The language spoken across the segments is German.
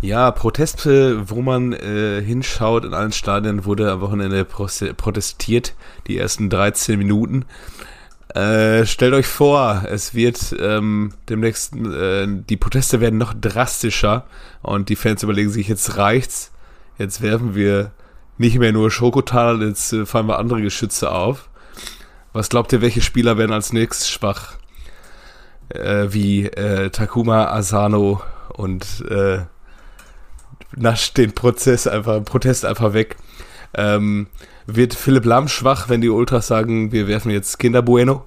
Ja, Proteste, wo man äh, hinschaut, in allen Stadien wurde am Wochenende protestiert, die ersten 13 Minuten. Äh, stellt euch vor, es wird ähm, demnächst, äh, die Proteste werden noch drastischer und die Fans überlegen sich, jetzt reicht's, jetzt werfen wir nicht mehr nur Schokotal, jetzt äh, fallen wir andere Geschütze auf. Was glaubt ihr, welche Spieler werden als nächstes schwach? Äh, wie äh, Takuma Asano und äh, nascht den Prozess einfach, Protest einfach weg. Ähm, wird Philipp Lahm schwach, wenn die Ultras sagen, wir werfen jetzt Kinder Bueno?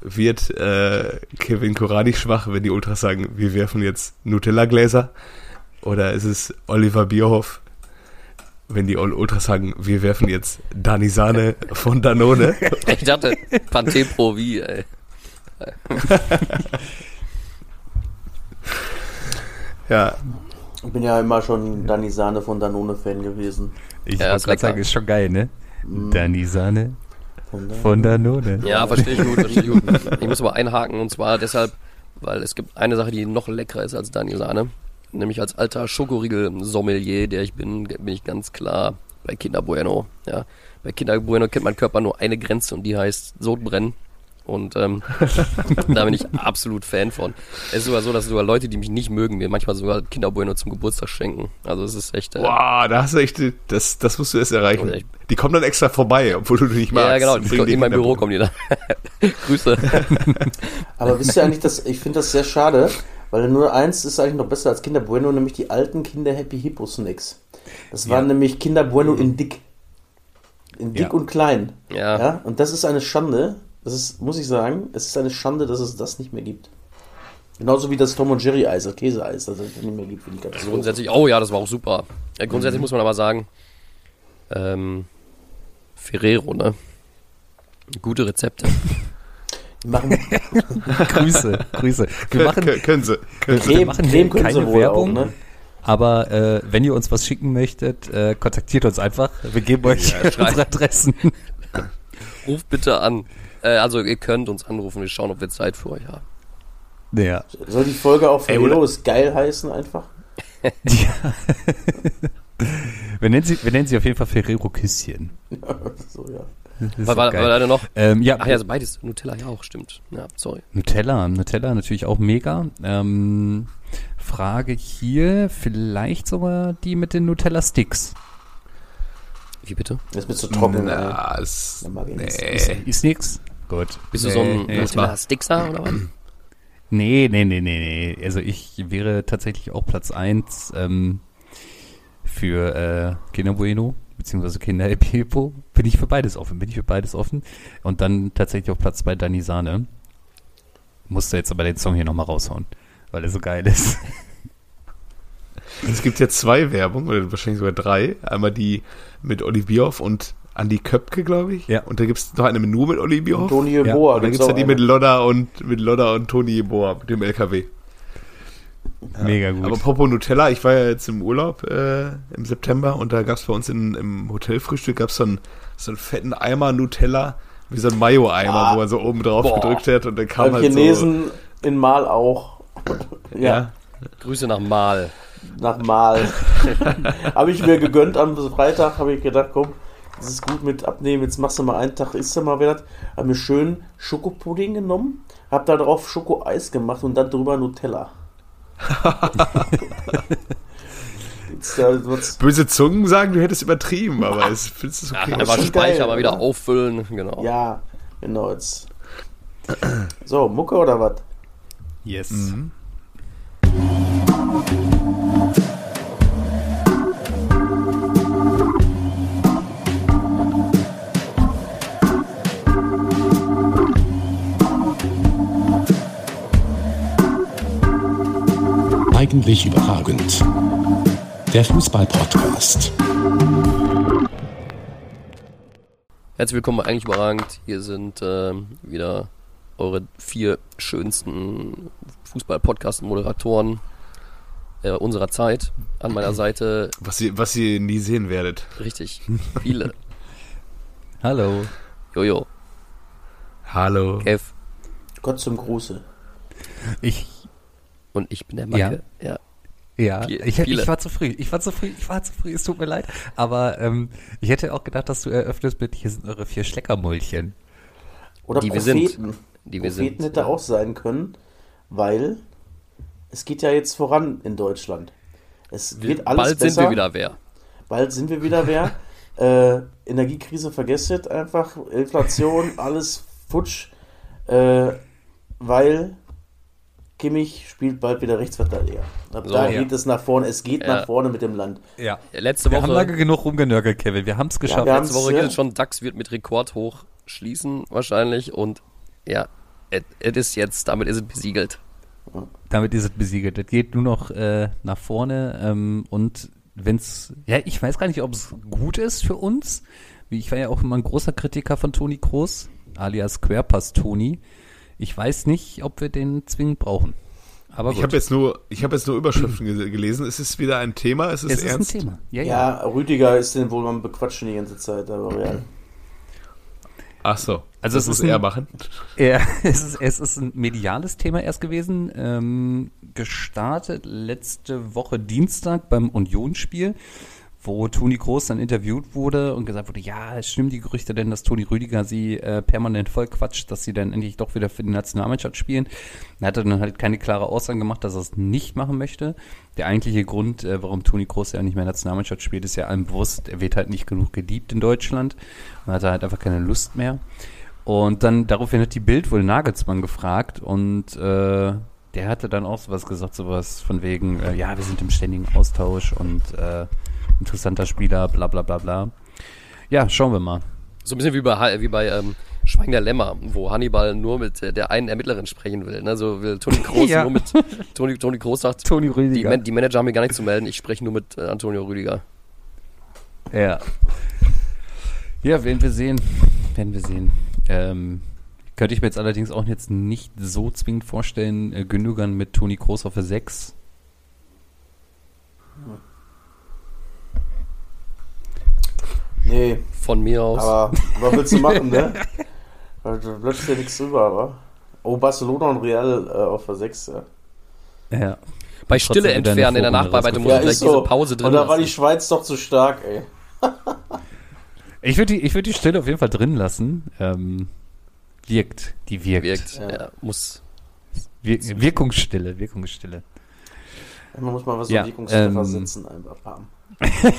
Wird äh, Kevin Korani schwach, wenn die Ultras sagen, wir werfen jetzt Nutella-Gläser? Oder ist es Oliver Bierhoff, wenn die Ultras sagen, wir werfen jetzt Dani Sahne von Danone? ich dachte, Panthe Pro wie, ey. ja. Ich bin ja immer schon Dani Sahne von Danone-Fan gewesen. Ich ja, wollte gerade sagen, ist schon geil, ne? Mm. Dani Sahne von Danone. Ja, verstehe ich gut, verstehe ich gut. Ich muss aber einhaken und zwar deshalb, weil es gibt eine Sache, die noch leckerer ist als Dani Sahne. Nämlich als alter Schokoriegel-Sommelier, der ich bin, bin ich ganz klar bei Kinder Bueno. Ja. Bei Kinder Bueno kennt mein Körper nur eine Grenze und die heißt Sodbrennen. Und ähm, da bin ich absolut Fan von. Es ist sogar so, dass sogar Leute, die mich nicht mögen, mir manchmal sogar Kinderbueno zum Geburtstag schenken. Also es ist echt. Äh, wow, da hast du echt, das, das musst du erst erreichen. Echt, die kommen dann extra vorbei, obwohl du nicht magst. Ja, genau, die in mein Büro kommen die dann. Grüße. Aber wisst ihr eigentlich, dass, ich finde das sehr schade, weil nur eins ist eigentlich noch besser als Kinder Bueno, nämlich die alten Kinder Happy Hippo Snacks. Das waren ja. nämlich Kinder Bueno in dick. In dick ja. und klein. Ja. ja. Und das ist eine Schande, das ist, muss ich sagen, es ist eine Schande, dass es das nicht mehr gibt. Genauso wie das Tom und Jerry Eis, das Käseeis, das es nicht mehr gibt für die Katastrophe. Grundsätzlich, oh ja, das war auch super. Äh, grundsätzlich mhm. muss man aber sagen, ähm, Ferrero, ne? Gute Rezepte. machen Grüße, Grüße. Wir machen, können Sie. Können wir, wir machen hier keine Werbung. Auch, ne? Aber äh, wenn ihr uns was schicken möchtet, äh, kontaktiert uns einfach. Wir geben euch ja, unsere Adressen. Ruft bitte an. Äh, also ihr könnt uns anrufen, wir schauen, ob wir Zeit für euch haben. Ja. Soll die Folge auch Ferrero ist geil heißen einfach? ja. wir, nennen sie, wir nennen sie auf jeden Fall Ferrero Küsschen. Ja, so, ja. War, war, war da noch? Ähm, ja. Ach ja, also beides. Nutella ja auch, stimmt. Ja, sorry. Nutella, Nutella natürlich auch mega. Ähm, Frage hier, vielleicht sogar die mit den Nutella Sticks. Wie bitte? Das ist mir zu trocken. Na, ist, nee. ist, ist nix. Gut. Bist nee, du so ein nee, Stickser oder was? Nee, nee, nee, nee, nee. Also ich wäre tatsächlich auch Platz 1 ähm, für äh, Kinder Bueno, beziehungsweise Kinder Epipo. Bin ich für beides offen, bin ich für beides offen. Und dann tatsächlich auf Platz 2 Dani Sahne. Musste jetzt aber den Song hier nochmal raushauen, weil er so geil ist. Es gibt ja zwei Werbungen, oder wahrscheinlich sogar drei. Einmal die mit Olli Bierhoff und Andi Köpke, glaube ich. Ja. Und da gibt es noch eine nur mit Olli Bierhoff. Und Toni Jeboa. Ja. Und dann gibt es ja die mit Lodda und mit Lodda und Toni Jeboa mit dem LKW. Ja. Mega gut. Aber Popo Nutella, ich war ja jetzt im Urlaub äh, im September und da gab es bei uns in, im Hotelfrühstück gab so einen, so einen fetten Eimer Nutella, wie so ein Mayo-Eimer, ah. wo man so oben drauf Boah. gedrückt hat und dann kam Beim halt Chinesen so, in Mal auch. ja. ja. Grüße nach Mal nach Mal. habe ich mir gegönnt am Freitag, habe ich gedacht, komm, das ist gut mit abnehmen, jetzt machst du mal einen Tag, isst du mal wieder. Habe mir schön Schokopudding genommen, habe da drauf Schokoeis gemacht und dann drüber Nutella. Böse Zungen sagen, du hättest übertrieben, aber es findest du okay. Ja, einfach Speicher mal wieder auffüllen, genau. Ja, genau. Jetzt. So, Mucke oder was? Yes. Mhm. Eigentlich überragend. Der Fußball-Podcast. Herzlich willkommen bei Eigentlich überragend. Hier sind äh, wieder eure vier schönsten Fußball-Podcast-Moderatoren äh, unserer Zeit. An meiner Seite. Was ihr, was ihr nie sehen werdet. Richtig. Viele. Hallo. Jojo. Hallo. Kev. Gott zum Gruße. Ich und ich bin der Macke. Ja. ja. Ja, ich, ich war zu früh. Ich war zu früh. Ich war zu früh. Es tut mir leid. Aber ähm, ich hätte auch gedacht, dass du eröffnest mit, hier sind eure vier Schleckermäulchen. Oder Die wir sind. Propheten. Die wir Propheten sind, hätte ja. auch sein können, weil es geht ja jetzt voran in Deutschland. Es wird alles Bald besser. sind wir wieder wer. Bald sind wir wieder wer. äh, Energiekrise vergesst es einfach. Inflation, alles futsch. Äh, weil Kimmich spielt bald wieder Rechtsverteidiger. Ab So, da ja. geht es nach vorne. Es geht Ja. nach vorne mit dem Land. Ja. Letzte Wir haben Woche, lange genug rumgenörgelt, Kevin. Wir haben es geschafft. wir letzte Woche haben's, geht ja. es schon, DAX wird mit Rekord hoch schließen wahrscheinlich und ja, es ist jetzt, damit ist es besiegelt. Damit ist es besiegelt. Es geht nur noch äh, nach vorne ähm, und wenn's, ja, ich weiß gar nicht, ob es gut ist für uns. Wie Ich war ja auch immer ein großer Kritiker von Toni Kroos, alias Querpass Toni. Ich weiß nicht, ob wir den zwingend brauchen. Aber Ich habe jetzt nur, ich habe jetzt nur Überschriften ge- gelesen. Es ist wieder ein Thema. Es ist es ist ernst. ein Thema. Ja, ja. Ja, Rüdiger ist den wohl am Bequatschen die ganze Zeit, aber ja. Ach so. Also das es muss ist ein- er machen. Ja, es ist, es ist ein mediales Thema erst gewesen. Ähm, gestartet letzte Woche Dienstag beim Unionsspiel, wo Toni Kroos dann interviewt wurde und gesagt wurde, ja, es stimmen die Gerüchte denn, dass Toni Rüdiger sie äh, permanent vollquatscht, dass sie dann endlich doch wieder für die Nationalmannschaft spielen. Er hatte dann halt keine klare Aussage gemacht, dass er es nicht machen möchte. Der eigentliche Grund, äh, warum Toni Kroos ja nicht mehr Nationalmannschaft spielt, ist ja allen bewusst, er wird halt nicht genug geliebt in Deutschland und hat halt einfach keine Lust mehr. Und dann daraufhin hat die Bild wohl Nagelsmann gefragt und äh, der hatte dann auch sowas gesagt, sowas von wegen, äh, ja, wir sind im ständigen Austausch und äh, interessanter Spieler, bla bla bla bla. Ja, schauen wir mal. So ein bisschen wie bei, wie bei ähm, Schweigen der Lämmer, wo Hannibal nur mit äh, der einen Ermittlerin sprechen will. Ne? So will Toni Kroos Ja. nur mit Toni, Toni Kroos sagt, Toni die, Rüdiger. Man die Manager haben mir gar nichts zu melden, ich spreche nur mit äh, Antonio Rüdiger. Ja. Ja, werden wir sehen. Werden wir sehen. Ähm, könnte ich mir jetzt allerdings auch jetzt nicht so zwingend vorstellen, äh, Gündogan mit Toni Kroos auf der 6. Nee, Von mir aus. aber was willst du machen, ne? Weil Da bleibt ja nichts drüber, aber. Oh, Barcelona und Real äh, auf der 6, ja. Ja. bei Stille entfernen in der Nachbearbeitung muss Ja, ich gleich ist diese so. Pause drin Und da war die. Schweiz doch zu stark, ey. Ich würde die, ich würd die Stille auf jeden Fall drin lassen. Ähm, wirkt. Die wirkt. Wirkt, Ja. ja. muss. Wir, Wirkungsstille, Wirkungsstille. Man muss mal was Ja, Wirkungstreffer ähm, setzen, einfach bam.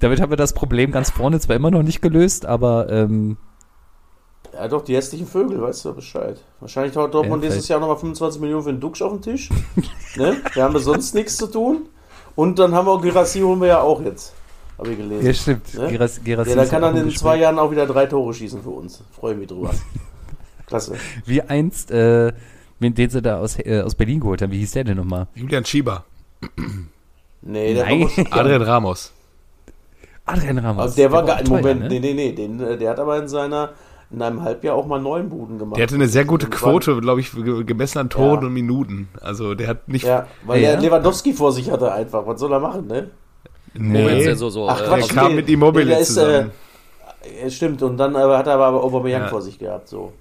Damit haben wir das Problem ganz vorne zwar immer noch nicht gelöst, aber ähm, Ja, doch, die hässlichen Vögel, weißt du Bescheid. Wahrscheinlich haut Dortmund Ja, dieses Jahr nochmal 25 Millionen für den Duxch auf den Tisch. ne? Wir haben ja sonst nichts zu tun. Und dann haben wir auch Girassi holen wir ja auch jetzt. Habe ich gelesen. ja, stimmt. Ne? Geras, Gerassi Ja, ist kann dann im in zwei Gespräch. Jahren auch wieder drei Tore schießen für uns. Freue mich drüber. Klasse. Wie einst, äh, den sie da aus, äh, aus Berlin geholt haben. Wie hieß der denn nochmal? Julian Schieber. Nee, der Nein. war schon- Adrian Ramos. Adrian Ramos. Also der war auch gar im teuer, Moment, ne? nee, nee, nee, den, äh, der hat aber in seiner, in einem Halbjahr auch mal neun Buden gemacht. Der hatte eine sehr gute war- Quote, glaube ich, ge- gemessen an Toren Ja. und Minuten. Also der hat nicht. Ja, weil Ja. der Lewandowski vor sich hatte einfach. Was soll er machen, ne? Moment, nee, ja so, so, Ach, äh, Quatsch, aus- kam nee, mit Immobile nee, der ist, zusammen. Äh, stimmt, und dann äh, hat er aber Aubameyang Ja. vor sich gehabt, so.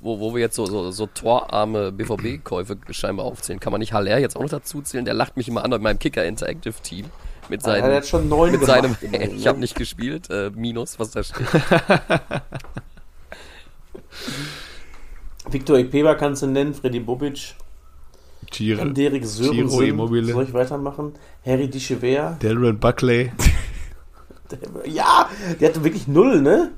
Wo, wo wir jetzt so, so, so torarme BVB-Käufe scheinbar aufzählen. Kann man nicht Haller jetzt auch noch dazu zählen? Der lacht mich immer an bei meinem Kicker Interactive Team. Mit Ja, der seinem, hat schon neun mit gemacht, seinem immerhin, ich ne? habe nicht gespielt, äh, Minus, was da steht. Victor Ekpeba kannst du nennen, Freddy Bobic, Giro, Derek Sörensen. Soll ich weitermachen? Harry Dichever. Darren Buckley. Ja, der hatte wirklich null, ne?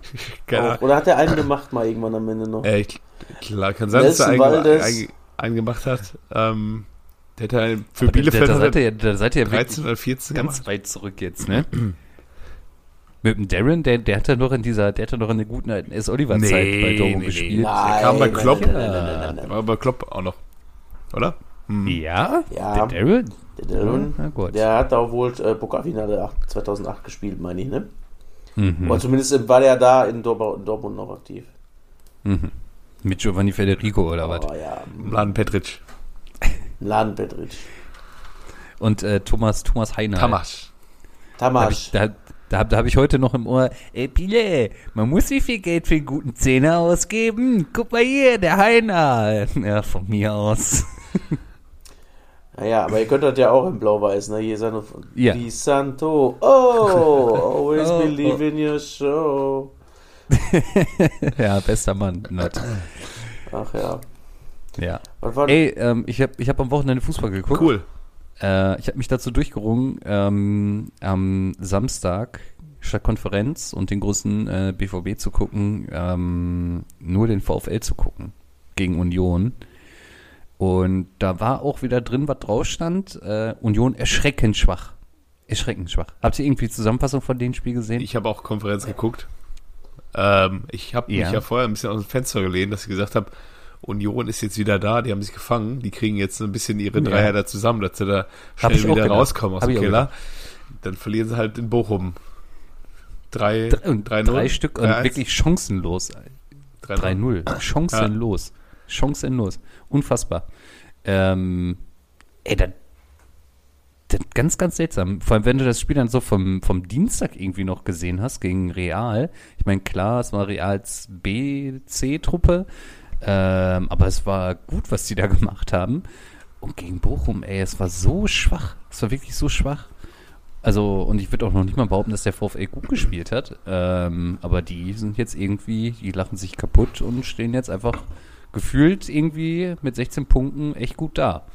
Auch. Oder hat er einen gemacht mal irgendwann am Ende noch? Äh, ich- klar, kann sein, dass er Nelson einen, Valdez. einen, einen gemacht hat. Ähm, der hätte einen, für Aber da, Bielefeld da, hat seid ihr, da seid ihr 13 wirklich oder 14 ganz gemacht. weit zurück jetzt, ne? Mit dem Darren, der, der hat ja noch in dieser, der hat ja noch in der guten alten S. Oliver-Zeit bei Dortmund gespielt. Nein, kam bei Klopp. Nein, nein, nein, nein, nein, Der nein. war bei Klopp auch noch. Oder? Hm. Ja? Ja. Der Darren? Der, Darren, Na gut. der hat da wohl äh, Pokalfinale 8 2008 gespielt, meine ich, ne? Mhm. Oder zumindest war der da in, Dor in Dortmund noch aktiv. Mhm. Mit Giovanni Federico oder was? Oh ja, Mladen Petric. Mladen Petric. Und äh, Thomas, Thomas Heiner. Tamas. Da habe Tamas. ich, da, da, hab- da hab ich heute noch im Ohr, ey Pile, man muss wie viel Geld für einen guten Zehner ausgeben? Guck mal hier, der Heiner. Ja, von mir aus. Naja, aber ihr könnt das ja auch in Blau-Weiß, ne? Hier ist ja. Di Santo. Oh, always Oh, believe oh. in your show. ja, bester Mann. Not. Ach ja. Ja. Was war Ey, ähm, ich habe ich hab am Wochenende Fußball geguckt. Cool. Äh, ich habe mich dazu durchgerungen, ähm, am Samstag statt Konferenz und den großen äh, BVB zu gucken, ähm, nur den VfL zu gucken gegen Union. Und da war auch wieder drin, was drauf stand. Äh, Union erschreckend schwach. Erschreckend schwach. Habt ihr irgendwie die Zusammenfassung von dem Spiel gesehen? Ich habe auch Konferenz geguckt. Ähm, ich habe Ja. mich ja vorher ein bisschen aus dem Fenster gelehnt, dass ich gesagt habe, Union ist jetzt wieder da, die haben sich gefangen, die kriegen jetzt ein bisschen ihre Ja. Dreier da zusammen, dass sie da schnell wieder rauskommen aus Hab dem Keller. Dann verlieren sie halt in Bochum. Drei, Drei, drei, drei? Stück und eins? wirklich chancenlos. Drei, Null. 3-0. Chancenlos. Chancenlos. Unfassbar. Ähm, ey, das ganz, ganz seltsam. Vor allem, wenn du das Spiel dann so vom, vom Dienstag irgendwie noch gesehen hast gegen Real. Ich meine, klar, es war Reals B-C-Truppe, ähm, aber es war gut, was die da gemacht haben. Und gegen Bochum, ey, es war so schwach. Es war wirklich so schwach. Also, und ich würde auch noch nicht mal behaupten, dass der VfL gut gespielt hat. Ähm, aber die sind jetzt irgendwie, die lachen sich kaputt und stehen jetzt einfach gefühlt irgendwie mit 16 Punkten echt gut da.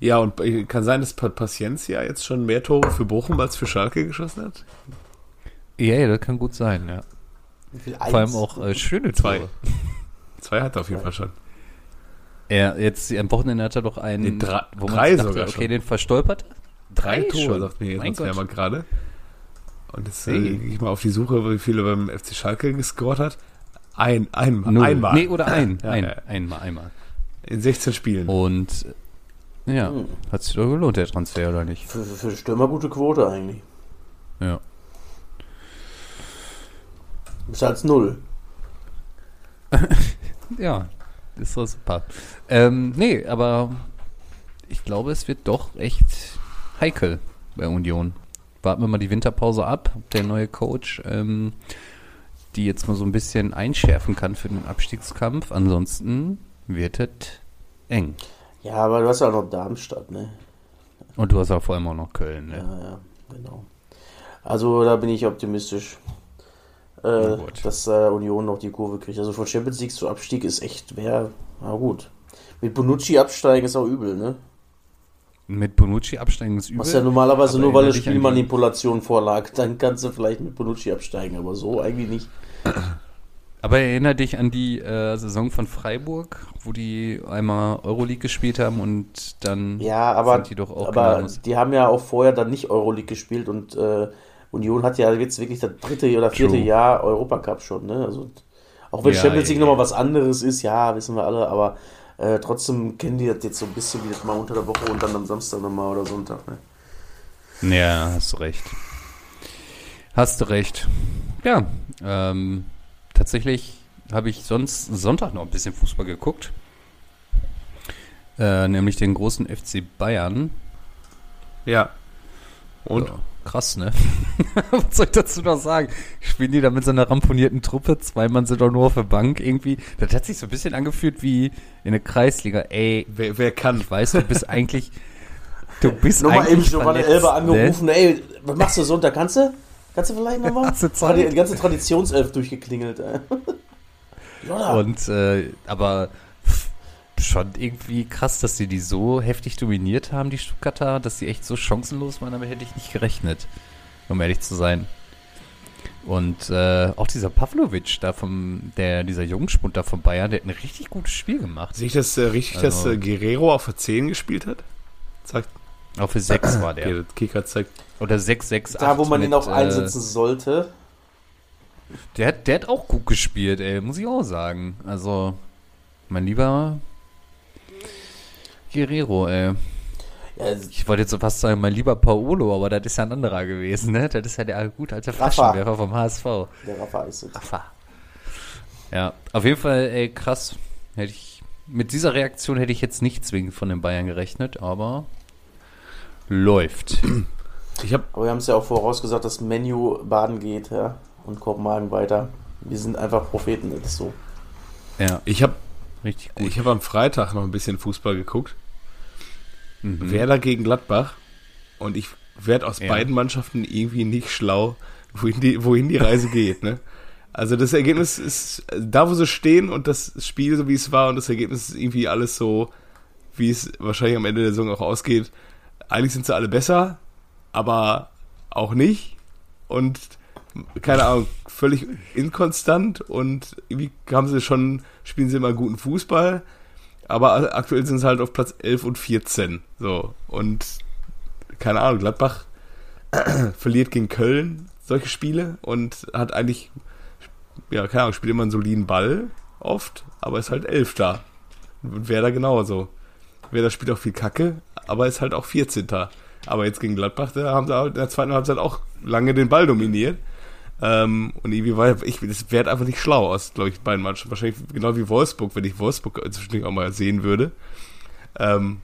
Ja, und kann sein, dass Pa- Paciencia jetzt schon mehr Tore für Bochum als für Schalke geschossen hat? Ja, ja, das kann gut sein, ja. Vor allem auch äh, schöne Zwei. Tore. Zwei hat er auf jeden Fall schon. Ja, jetzt am Wochenende hat er doch einen, Nee, drei- wo man drei dachte, sogar okay, schon. den verstolpert. Drei Drei Tore, schon. sagt mir jetzt mal gerade. Und jetzt äh, gehe ich mal auf die Suche, wie viele beim FC Schalke gescored hat. Ein, einmal, Null. einmal. Nee, oder ein, Ja, ein, ja. einmal, einmal. In 16 Spielen. Und äh, ja, Hm. hat sich doch gelohnt, der Transfer, oder nicht? Für, für Stürmer gute Quote eigentlich. Ja. Ist als Null. Ja, ist doch super. Ähm, nee, aber ich glaube, es wird doch echt heikel bei Union. Warten wir mal die Winterpause ab, ob der neue Coach ähm, die jetzt mal so ein bisschen einschärfen kann für den Abstiegskampf. Ansonsten wird es eng. Ja, aber du hast ja auch noch Darmstadt, ne? Und du hast auch vor allem auch noch Köln. Ne? Ja, ja, genau. Also da bin ich optimistisch, äh, dass äh, Union noch die Kurve kriegt. Also von Champions League zu Abstieg ist echt, wäre, na gut. Mit Bonucci absteigen ist auch übel, ne? Mit Bonucci absteigen ist übel. Was ja normalerweise nur, weil eine Spielmanipulation vorlag, dann kannst du vielleicht mit Bonucci absteigen, aber so eigentlich nicht. Aber erinnere dich an die äh, Saison von Freiburg, wo die einmal Euroleague gespielt haben und dann Ja, aber, sind die doch auch aber genauso- die haben ja auch vorher dann nicht Euroleague gespielt und äh, Union hat ja jetzt wirklich das dritte oder vierte True. Jahr Europacup schon, ne? Also auch wenn Ja, Champions League ja, nochmal was anderes ist, ja, wissen wir alle, aber äh, trotzdem kennen die das jetzt so ein bisschen wie das mal unter der Woche und dann am Samstag nochmal oder Sonntag, ne? Ja, hast du recht. Hast du recht. Ja, ähm, tatsächlich habe ich sonst Sonntag noch ein bisschen Fußball geguckt. Äh, nämlich den großen FC Bayern. Ja. Und? Ja, krass, ne? Was soll ich dazu noch sagen? Spielen die da mit so einer ramponierten Truppe? Zwei Mann sind doch nur auf der Bank irgendwie. Das hat sich so ein bisschen angefühlt wie in der Kreisliga. Ey, Wer, wer kann? ich weiß, du bist eigentlich. Du bist Nochmal eben eigentlich schon mal eine Elbe ne? angerufen, ey, was machst du Sonntag? Kannst du? Kannst du vielleicht nochmal? Du Zeit? Die, ganze Traditionself durchgeklingelt, Und, äh, aber schon irgendwie krass, dass die die so heftig dominiert haben, die Stuttgarter, dass die echt so chancenlos waren, damit hätte ich nicht gerechnet, um ehrlich zu sein. Und äh, auch dieser Pavlovic da vom, der, dieser Jungspund da von Bayern, der hat ein richtig gutes Spiel gemacht. Sehe ich das äh, richtig, dass Also- äh, Guerrero auf der 10 gespielt hat? Zeigt, Auch für 6 war okay, der. das Kicker zeigt. Oder 6, 6, 8. da, wo man ihn mit, auch äh, einsetzen sollte. Der hat, der hat auch gut gespielt, ey, muss ich auch sagen. Also, mein lieber Guerrero, ey. Ja, Ich wollte jetzt so fast sagen, mein lieber Paolo, aber das ist ja ein anderer gewesen, ne? Das ist ja der gut alte. Flaschenwerfer vom HSV. der Rafa ist es. Rafa. Ja, auf jeden Fall, ey, krass. Hätte ich, mit dieser Reaktion hätte ich jetzt nicht zwingend von den Bayern gerechnet, aber läuft. Ich habe Aber wir haben es ja auch vorausgesagt, dass Menu baden geht, ja. Und Kopenhagen weiter. Wir sind einfach Propheten, das ist so. Ja. ich hab Richtig gut. Ich habe am Freitag noch ein bisschen Fußball geguckt. Mhm. Werder gegen Gladbach. Und ich werde aus Ja. beiden Mannschaften irgendwie nicht schlau, wohin die, wohin die Reise geht. Ne? Also das Ergebnis ist da, wo sie stehen und das Spiel, so wie es war, und das Ergebnis ist irgendwie alles so, wie es wahrscheinlich am Ende der Saison auch ausgeht. Eigentlich sind sie alle besser, aber auch nicht. Und keine Ahnung, völlig inkonstant und irgendwie haben sie schon, spielen sie immer guten Fußball, aber aktuell sind sie halt auf Platz 11 und 14. So. Und keine Ahnung, Gladbach verliert gegen Köln solche Spiele und hat eigentlich, ja, keine Ahnung, spielt immer einen soliden Ball oft, aber ist halt Elfter. Und Werder genauso. Werder spielt auch viel Kacke, aber ist halt auch 14. Aber jetzt gegen Gladbach, da haben sie halt in der zweiten Halbzeit auch lange den Ball dominiert. Ähm, und irgendwie war ich, das wäre einfach nicht schlau aus, glaube ich, beiden Mannschaften. Wahrscheinlich genau wie Wolfsburg, wenn ich Wolfsburg zwischendurch auch mal sehen würde. Ähm,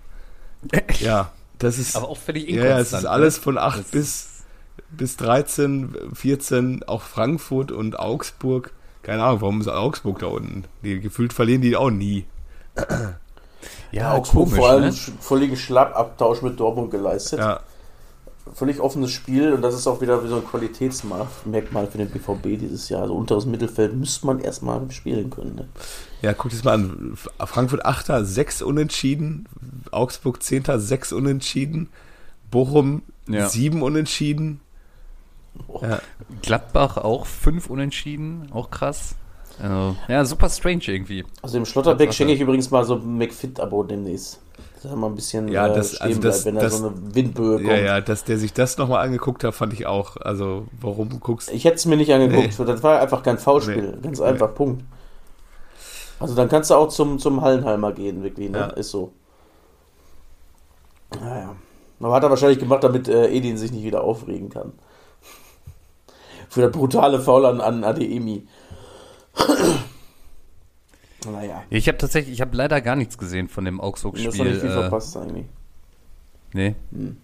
ja, das ist. Aber auch völlig ja, ja, es inkonstant. ist alles ne? von 8 Das- bis, bis 13, 14, auch Frankfurt und Augsburg. Keine Ahnung, warum ist Augsburg da unten? Die, gefühlt verlieren die auch nie. Ja, Augsburg komisch, vor allem ne? völligen Schlappabtausch mit Dortmund geleistet. Ja, Völlig offenes Spiel und das ist auch wieder wie so ein Qualitätsmerkmal für den BVB dieses Jahr. Also unteres Mittelfeld müsste man erstmal spielen können. Ne? ja guck dir das mal an. Frankfurt 8. 6 Unentschieden. Augsburg 10. 6 Unentschieden. Bochum Ja. 7 Unentschieden. Ja, Gladbach auch fünf Unentschieden, auch krass. Also, ja, super strange irgendwie. Also dem Schlotterbeck schenke ich übrigens mal so ein McFit-Abo demnächst. Dass er mal ein bisschen Ja, äh, das- stehen also das- bleibt, wenn da das- so eine Windböe kommt. ja, ja, dass der sich das nochmal angeguckt hat, fand ich auch. Also, warum guckst Ich hätte es mir nicht angeguckt. Das war einfach kein Foulspiel. Nee. Ganz einfach, Punkt. Also dann kannst du auch zum, zum Hallenheimer gehen, wirklich. Ne? Ja. Ist so. Naja. Aber hat er wahrscheinlich gemacht, damit äh, Edin sich nicht wieder aufregen kann. Für das brutale Foul an, an Adeyemi. Naja. Ich habe tatsächlich, ich habe leider gar nichts gesehen von dem Du hast doch nicht Augsburg-Spiel. viel Äh, verpasst eigentlich. nee. Hm.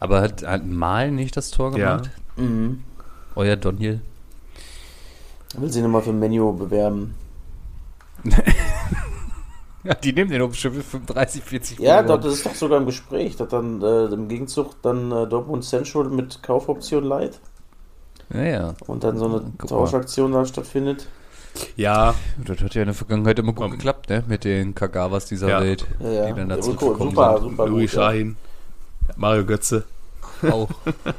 Aber hat, hat Mal nicht das Tor Ja. gemacht? Mhm. Euer Donhiel? Will sie nochmal für Menu bewerben. Ja, die nehmen den um bestimmt 35, 40 Ja, doch, das ist doch sogar im Gespräch, dass dann äh, im Gegenzug dann äh, Dortmund Central mit Kaufoption Light Ja, ja. und dann so eine Guck mal. Tauschaktion da stattfindet. Ja, Das hat ja in der Vergangenheit immer gut Um, geklappt, ne? Mit den Kagawas dieser Ja. Welt, Ja, ja. die dann dazu super, gekommen super, sind. super Louis gut, ja. Schahin, Mario Götze. Auch,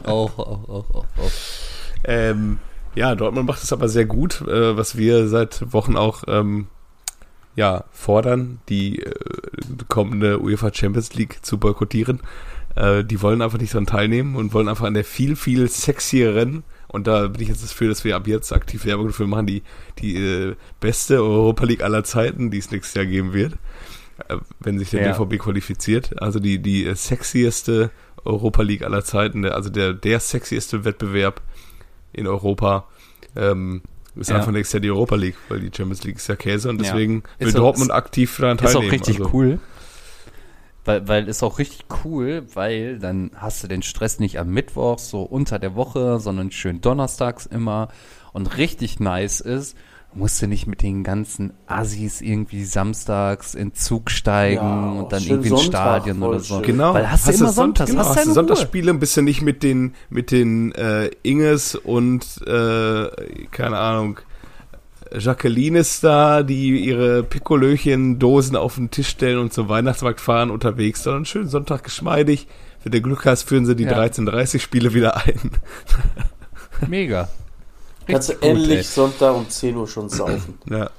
auch, auch, auch, auch, auch. Ähm, ja, Dortmund macht es aber sehr gut, äh, was wir seit Wochen auch ähm, ja, fordern, die äh, kommende UEFA Champions League zu boykottieren. Äh, die wollen einfach nicht daran teilnehmen und wollen einfach an der viel, viel sexieren und da bin ich jetzt dafür, dass wir ab jetzt aktiv Werbung dafür machen, die, die äh, beste Europa League aller Zeiten, die es nächstes Jahr geben wird, äh, wenn sich der Ja. DVB qualifiziert. Also die, die äh, sexieste Europa League aller Zeiten, der, also der, der sexieste Wettbewerb in Europa ähm, ist Ja. einfach nächstes Jahr die Europa League, weil die Champions League ist ja Käse und Ja. deswegen will Ist auch- Dortmund aktiv daran Ist auch teilnehmen. richtig also, cool. Weil, weil ist auch richtig cool, weil dann hast du den Stress nicht am Mittwoch, so unter der Woche, sondern schön donnerstags immer. Und richtig nice ist, musst du nicht mit den ganzen Assis irgendwie samstags in Zug steigen Ja, und dann irgendwie ins Stadion oder so. schön. Genau. Weil hast, du immer Sonnt- sonntags, genau, hast, hast du. Sonntagsspiele ein bisschen nicht mit den, mit den äh, Inges und äh, keine Ahnung, Jacqueline ist da, die ihre Pikolöchen-Dosen auf den Tisch stellen und zum Weihnachtsmarkt fahren unterwegs, sondern schön Sonntag geschmeidig. Wenn du Glück hast, führen sie die Ja. 13.30 Spiele wieder ein. Mega. Kannst du Richtig gut, endlich ey. Sonntag um 10 Uhr schon saufen. Ja.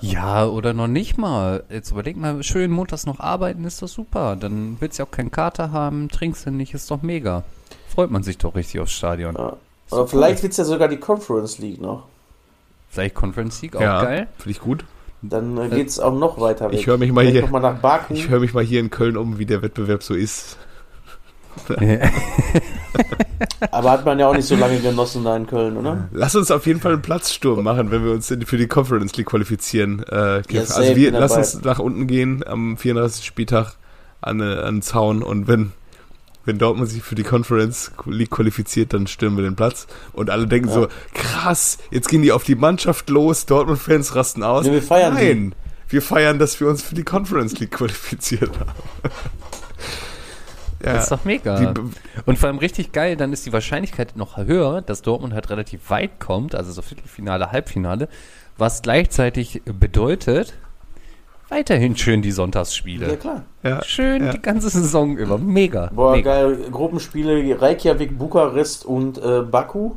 Ja, oder noch nicht mal. Jetzt überleg mal, schön montags noch arbeiten, ist doch super. Dann willst du ja auch keinen Kater haben, trinkst du nicht, ist doch mega. Freut man sich doch richtig aufs Stadion. Ja. So Aber cool. vielleicht wird es ja sogar die Conference League noch. Vielleicht Conference League, auch ja, geil. finde ich gut. Dann äh, geht es auch noch weiter weg. Ich höre mich mal Vielleicht hier, noch mal nach Baku. ich höre mich mal hier in Köln um, wie der Wettbewerb so ist. Aber hat man ja auch nicht so lange genossen da in Köln, oder? Lass uns auf jeden Fall einen Platzsturm machen, wenn wir uns für die Conference League qualifizieren. Äh, safe, also wir lass dabei. uns nach unten gehen am 34. Spieltag an, äh, an den Zaun und wenn wenn Dortmund sich für die Conference League qualifiziert, dann stürmen wir den Platz. Und alle denken Ja. so, krass, jetzt gehen die auf die Mannschaft los, Dortmund-Fans rasten aus. Nee, wir feiern die. Nein, wir feiern, dass wir uns für die Conference League qualifiziert haben. ja, Das ist doch mega. die, Und vor allem richtig geil, dann ist die Wahrscheinlichkeit noch höher, dass Dortmund halt relativ weit kommt, also so Viertelfinale, Halbfinale, was gleichzeitig bedeutet, weiterhin schön die Sonntagsspiele. Ja, klar. ja, Schön Ja. die ganze Saison über. Mega. Boah, mega. geil. Gruppenspiele Reykjavik, Bukarest und äh, Baku.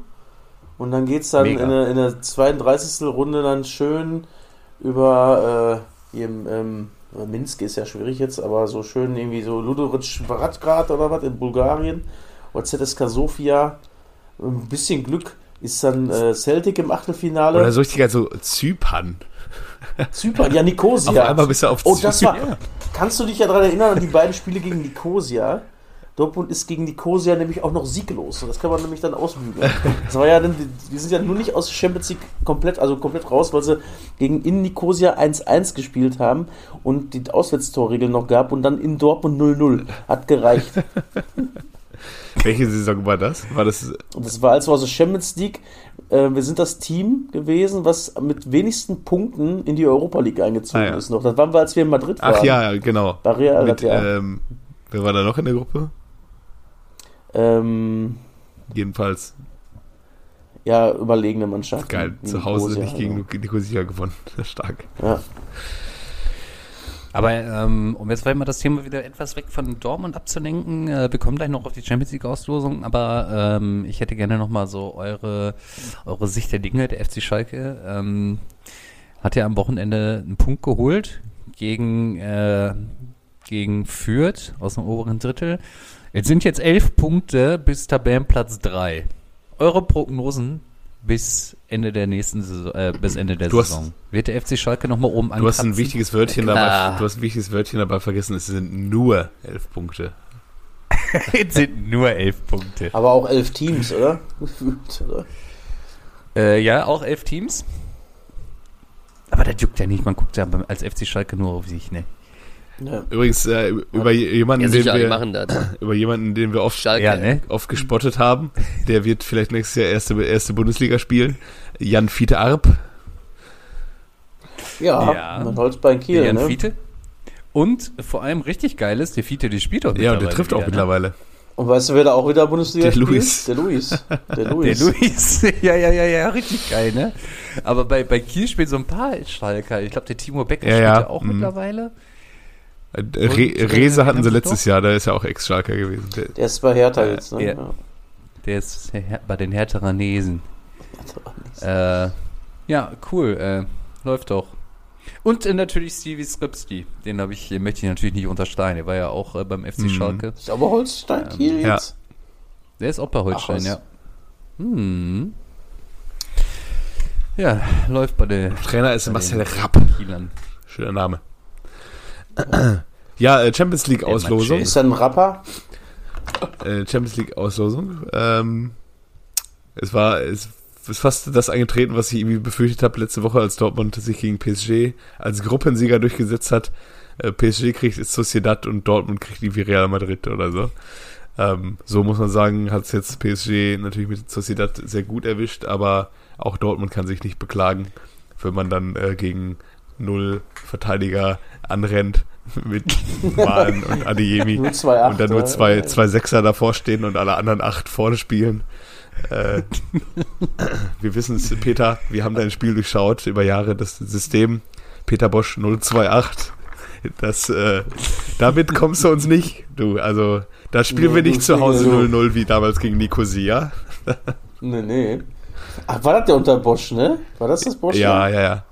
Und dann geht's dann Mega. in der, in der 32. Runde dann schön über äh, hier im, ähm, Minsk ist ja schwierig jetzt, aber so schön irgendwie so Ludoric Radgrad oder was in Bulgarien oder ZSK Sofia. Ein bisschen Glück ist dann äh, Celtic im Achtelfinale. oder so richtig geil, so Zypern. Zypern, ja, Nicosia. Auf einmal bist du auf Oh, das war. Zypern. Kannst du dich ja daran erinnern an die beiden Spiele gegen Nicosia? Dortmund ist gegen Nicosia nämlich auch noch sieglos. Das kann man nämlich dann ausbügeln. Das war ja dann, die, sind ja nur nicht aus Champions League komplett, also komplett raus, weil sie gegen in Nicosia 1-1 gespielt haben und die Auswärtstorregel noch gab und dann in Dortmund 0-0. Hat gereicht. Welche Saison war das? War das Und das war also der Champions League. Äh, wir sind das Team gewesen, was mit wenigsten Punkten in die Europa League eingezogen Ah, ja. ist noch. Das waren wir, als wir in Madrid waren. Ach ja, ja, genau. Bei Real, Mit, ja. ähm, wer war da noch in der Gruppe? Ähm, Jedenfalls ja, überlegene Mannschaft. geil. Zu Hause nicht gegen Nicosia gewonnen. Stark. Ja. Aber ähm, um jetzt mal das Thema wieder etwas weg von Dortmund abzulenken, äh, wir kommen gleich noch auf die Champions League Auslosung, aber ähm, ich hätte gerne noch mal so eure eure Sicht der Dinge. Der FC Schalke ähm, hat ja am Wochenende einen Punkt geholt gegen äh, gegen Fürth aus dem oberen Drittel. Es sind jetzt elf Punkte bis Tabellenplatz drei. Eure Prognosen bis Ende der nächsten Saison, äh, bis Ende der Du hast- Saison. Wird der FC Schalke noch mal oben Du hast ein ankratzen? wichtiges Wörtchen Klar. dabei. Du hast ein wichtiges Wörtchen dabei vergessen. Es sind nur elf Punkte. Es sind nur elf Punkte. Aber auch elf Teams, oder? Äh, ja, auch elf Teams. Aber das juckt ja nicht. Man guckt ja als FC Schalke nur auf sich, ne? Ja. Übrigens äh, über jemanden, Ja, den sicher, die wir über jemanden, den wir oft Schalke. Ja, ne? oft gespottet haben. Der wird vielleicht nächstes Jahr erste erste Bundesliga spielen. Jan Fiete Arp. Ja, Ja. man Holzbein Kiel, Jan ne? Fiete. Und vor allem richtig geil ist, der Fiete, der spielt auch Ja, und der trifft auch wieder, ne? mittlerweile. Und weißt du, wer da auch wieder Bundesliga Der spielt? Luis. Der Luis. Der Der Luis. Luis, ja, ja, ja, ja, richtig geil, ne? Aber bei, bei Kiel spielen so ein paar Schalker. Ich glaube, der Timo Becker Ja, spielt ja, ja auch mhm. mittlerweile. Äh, Re Rese hatten sie letztes Jahr, der ist ja auch Ex-Schalker gewesen. Der, Der ist bei Hertha Äh, jetzt, ne? ja. Ja. Der ist bei den Herteranesen. Äh, ja, cool. Äh, läuft doch. Und äh, natürlich Stevie Skripski. Den habe ich, den möchte ich natürlich nicht untersteigen. Der war ja auch äh, beim FC Mhm. Schalke. Ist aber Holstein Kiel ja. jetzt? Der ist auch bei Holstein, was. ja. Hm. Ja, läuft bei der Trainer ist bei Marcel Rapp. Kielern. Schöner Name. Ja, äh, Champions League Auslosung. Ist ein Rapper? Äh, Champions League Auslosung. Ähm, es war es ist fast das eingetreten, was ich irgendwie befürchtet habe letzte Woche, als Dortmund sich gegen PSG als Gruppensieger durchgesetzt hat. Äh, PSG kriegt Sociedad und Dortmund kriegt die Real Madrid oder so. Ähm, so muss man sagen, hat es jetzt PSG natürlich mit Sociedad sehr gut erwischt, aber auch Dortmund kann sich nicht beklagen, wenn man dann äh, gegen null Verteidiger anrennt mit Malen und Adeyemi und dann nur zwei, zwei Sechser davor stehen und alle anderen acht vorne spielen. Äh, wir wissen es, Peter, wir haben dein Spiel durchschaut über Jahre, das System Peter Bosch 028. Das, äh, damit kommst du uns nicht, du. Also, da spielen Nee, wir nicht zu Hause spielst so. 0-0 wie damals gegen Nicosia. Nee, nee. Ach, war das der unter Bosch, ne? War das das Bosch? Ja, ja, ja.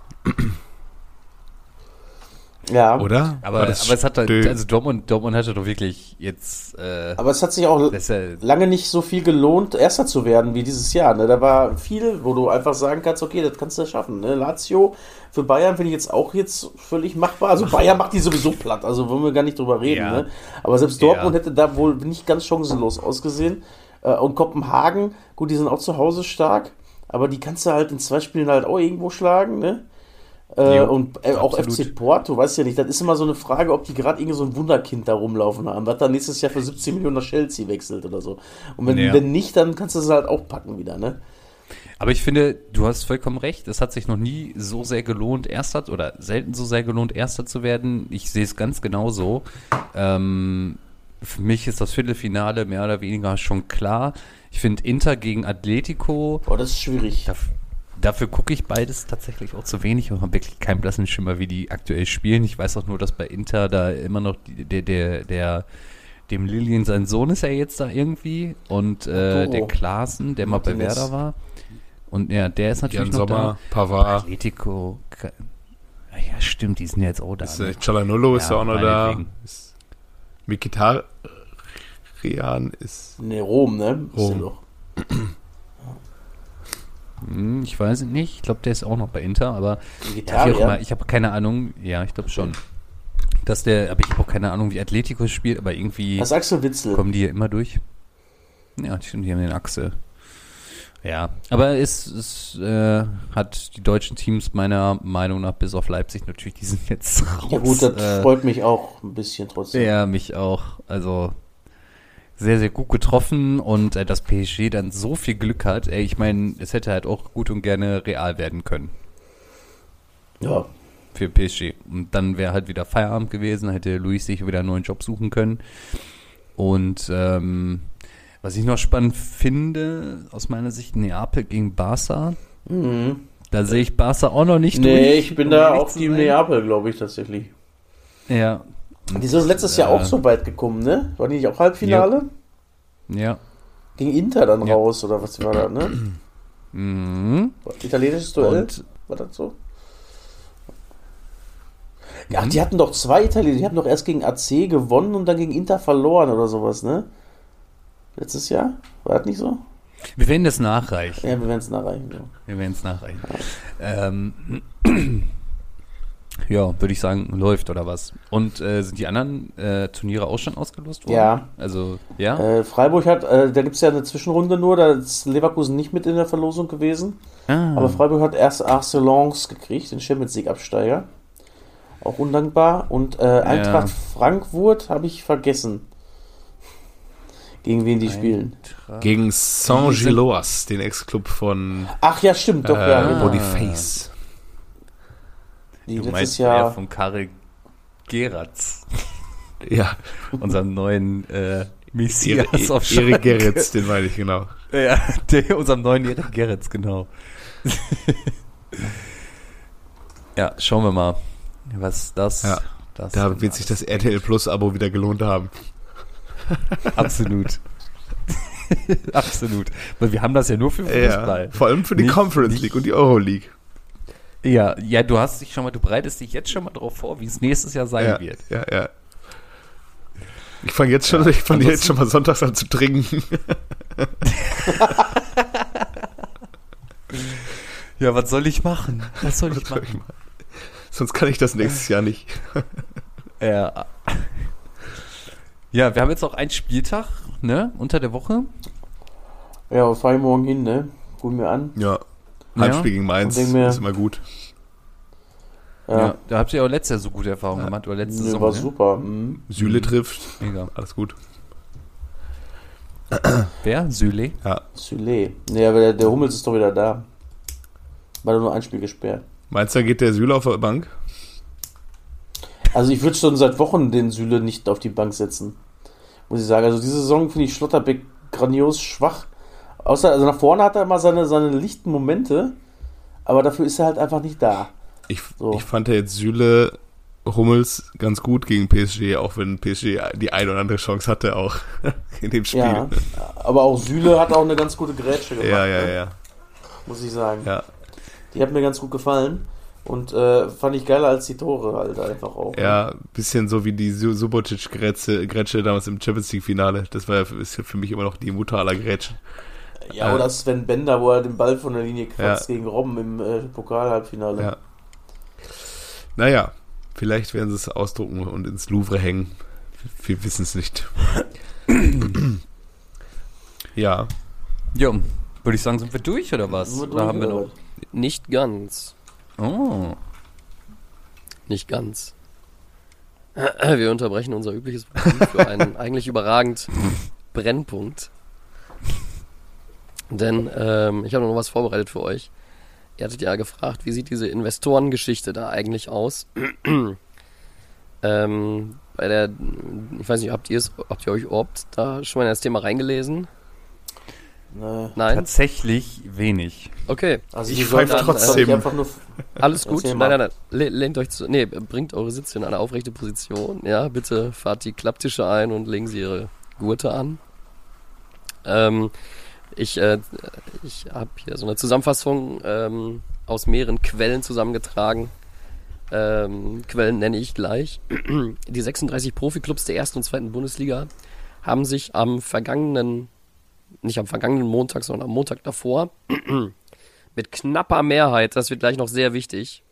Ja. Oder? Aber, aber es hat halt, also Dortmund, Dortmund hatte doch wirklich jetzt, äh, Aber es hat sich auch ja, lange nicht so viel gelohnt, Erster zu werden wie dieses Jahr. Ne? Da war viel, wo du einfach sagen kannst, okay, das kannst du schaffen. Ne? Lazio für Bayern finde ich jetzt auch jetzt völlig machbar. Also Bayern macht die sowieso platt, also wollen wir gar nicht drüber reden. Ja. Ne? Aber selbst Dortmund Ja. hätte da wohl nicht ganz chancenlos ausgesehen. Äh, Und Kopenhagen, gut, die sind auch zu Hause stark, aber die kannst du halt in zwei Spielen halt auch irgendwo schlagen. Ne? Äh, Jo, und äh, auch. FC Porto, weiß ja nicht. Das ist immer so eine Frage, ob die gerade irgendwie so ein Wunderkind da rumlaufen haben, was dann nächstes Jahr für 17 Millionen nach Chelsea wechselt oder so. Und wenn, Ja. wenn nicht, dann kannst du es halt auch packen wieder, ne? Aber ich finde, du hast vollkommen recht. Es hat sich noch nie so sehr gelohnt, Erster oder selten so sehr gelohnt, Erster zu werden. Ich sehe es ganz genauso. Ähm, für mich ist das Viertelfinale mehr oder weniger schon klar. Ich finde Inter gegen Atletico, Boah, das ist schwierig. daf dafür gucke ich beides tatsächlich auch zu wenig und habe wirklich keinen blassen Schimmer, wie die aktuell spielen. Ich weiß auch nur, dass bei Inter da immer noch die, der, der, der, dem Lilien sein Sohn ist ja jetzt da irgendwie und äh, der Klaassen, der mal bei. Werder war. Und ja, der ist natürlich Jan noch Sommer, da. Pavard, Atletico. Ja, stimmt, die sind ja jetzt auch da. ist, ne? äh, Cialanolo ist Ja, ja auch noch da. Ist, Mikitarian ist. Ne, Rom, ne? Ist Rom. der doch. Hm, ich weiß es nicht. Ich glaube, der ist auch noch bei Inter, aber ja, Vegetarier. immer, ich habe keine Ahnung. Ja, ich glaube schon. Dass der, aber ich habe auch keine Ahnung, wie Atletico spielt, aber irgendwie Das ist Axel Witzel. kommen die hier immer durch. Ja, stimmt, die haben den Achse. Ja, aber es, es äh, hat die deutschen Teams meiner Meinung nach bis auf Leipzig natürlich, die sind jetzt raus. Ja gut, das äh, freut mich auch ein bisschen trotzdem. Ja, mich auch. Also sehr, sehr gut getroffen und äh, dass PSG dann so viel Glück hat. Ey, ich meine, es hätte halt auch gut und gerne real werden können Ja. für PSG. Und dann wäre halt wieder Feierabend gewesen, hätte Luis sich wieder einen neuen Job suchen können. Und ähm, was ich noch spannend finde, aus meiner Sicht, Neapel gegen Barca. Mhm. Da sehe ich Barca auch noch nicht Nee, durch. ich bin um da die sein. Neapel, glaube ich, tatsächlich. Ja. Die sind letztes Jahr äh, auch so weit gekommen, ne? War die nicht auch Halbfinale? Ja. Gegen Inter dann Ja. raus, oder was war das, ne? Mhm. Italienisches Duell? Und War das so? Ja, die hatten doch zwei Italiener. Die hatten doch erst gegen AC gewonnen und dann gegen Inter verloren oder sowas, ne? Letztes Jahr? War das nicht so? wir werden das nachreichen. Ja, wir werden es nachreichen. Ja. Wir werden es nachreichen. Ähm, ja, würde ich sagen, läuft oder was. Und äh, sind die anderen äh, Turniere auch schon ausgelost worden? Ja. Also, ja? Äh, Freiburg hat, äh, da gibt es ja eine Zwischenrunde nur, da ist Leverkusen nicht mit in der Verlosung gewesen. ah, Aber Freiburg hat erst Arcelons gekriegt, den Champions League-Absteiger. Auch undankbar. Und äh, Eintracht Frankfurt habe ich vergessen. Gegen wen die spielen. Gegen Saint-Gilloise, den Ex-Club von Ach ja, stimmt, doch, ja. äh, Die du meinst Jahr. von Karel Geratz, Ja, unserem neuen äh, Erik Messias auf Erik Schalke. Gerritz, den meine ich, genau. Ja, der, unserem neuen Erik Gerritz, genau. ja, schauen wir mal, was das... Ja, das Da wird sich das RTL Plus-Abo wieder gelohnt haben. Absolut. Absolut. Weil wir haben das ja nur für Fußball. vor allem für die Nicht- Conference League und die Euro League. Ja, ja, du hast dich schon mal, du bereitest dich jetzt schon mal drauf vor, wie es nächstes Jahr sein Ja, wird. ja, ja. Ich fange jetzt schon, ich fange jetzt schon mal sonntags an zu trinken. Ja, was soll ich machen? Was soll ich Was soll ich machen? machen? Sonst kann ich das nächstes Jahr nicht. Ja. Ja, wir haben jetzt noch einen Spieltag, ne, unter der Woche. Ja, wo fahr ich morgen hin, ne? Guck mir an. Ja. Heimspiel gegen Mainz mir- ist immer gut. Ja. Ja, da habt ihr auch letztes Jahr so gute Erfahrungen gemacht, oder letzte Nö, Saison. war ne? super. Mhm. Süle trifft, Mega. alles gut. Wer? Süle? Ja. Süle. Nee, aber der, der Hummels ist doch wieder da. War nur ein Spiel gesperrt. Meinst du, da geht der Süle auf der Bank? Also ich würde schon seit Wochen den Süle nicht auf die Bank setzen. Muss ich sagen. Also diese Saison finde ich Schlotterbeck grandios schwach. Außer, also nach vorne hat er immer seine, seine lichten Momente, aber dafür ist er halt einfach nicht da. Ich, So. ich fand ja jetzt Süle Hummels ganz gut gegen PSG, auch wenn PSG die eine oder andere Chance hatte auch in dem Spiel. Ja. Aber auch Süle hat auch eine ganz gute Grätsche gemacht. ja, ja, ne? ja. Muss ich sagen. ja. Die hat mir ganz gut gefallen. Und äh, fand ich geiler als die Tore halt einfach auch. Ja, bisschen so wie die Su- Subotic-Grätsche Grätsche damals im Champions League-Finale. Das war ja- ist ja für mich immer noch die Mutter aller Grätschen. Ja, oder Sven Bender, wo er den Ball von der Linie kratzt Ja. gegen Robben im äh, Pokal-Halbfinale. Ja. Naja, vielleicht werden sie es ausdrucken und ins Louvre hängen. Wir wissen es nicht. ja, Ja, würde ich sagen, sind wir durch oder was? Wir Oder haben wir durch, noch? Nicht ganz. Oh. Nicht ganz. Wir unterbrechen unser übliches Programm für einen eigentlich überragend Brennpunkt. Denn ähm, ich habe noch was vorbereitet für euch. Ihr hattet ja gefragt, wie sieht diese Investorengeschichte da eigentlich aus? ähm, bei der, ich weiß nicht, habt ihr es, habt ihr euch überhaupt da schon mal in das Thema reingelesen? Nee. Nein? Tatsächlich wenig. Okay. Also Ich pfeife dann- trotzdem. einfach nur Alles gut. Nein, nein, nein. Le- Lehnt euch zu. Nee, bringt eure Sitze in eine aufrechte Position. Ja, bitte fahrt die Klapptische ein und legen sie ihre Gurte an. Ähm, ich äh, ich habe hier so eine Zusammenfassung ähm, aus mehreren Quellen zusammengetragen. Ähm, Quellen nenne ich gleich. Die 36 Profiklubs der ersten und zweiten Bundesliga haben sich am vergangenen, nicht am vergangenen Montag, sondern am Montag davor mit knapper Mehrheit, das wird gleich noch sehr wichtig,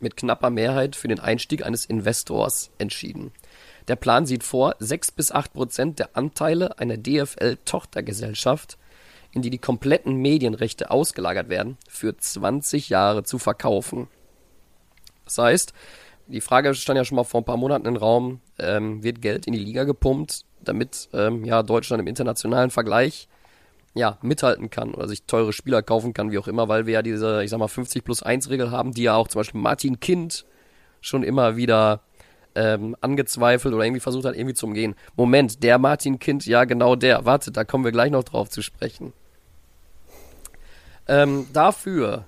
mit knapper Mehrheit für den Einstieg eines Investors entschieden. Der Plan sieht vor, 6 bis 8 Prozent der Anteile einer DFL-Tochtergesellschaft, in die die kompletten Medienrechte ausgelagert werden, für 20 Jahre zu verkaufen. Das heißt, die Frage stand ja schon mal vor ein paar Monaten im Raum, ähm, wird Geld in die Liga gepumpt, damit ähm, ja, Deutschland im internationalen Vergleich ja, mithalten kann oder sich teure Spieler kaufen kann, wie auch immer, weil wir ja diese, ich sag mal, 50 plus 1 Regel haben, die ja auch zum Beispiel Martin Kind schon immer wieder ähm, angezweifelt oder irgendwie versucht hat, irgendwie zu umgehen. Moment, der Martin Kind, ja genau der. Warte, da kommen wir gleich noch drauf zu sprechen. Ähm, dafür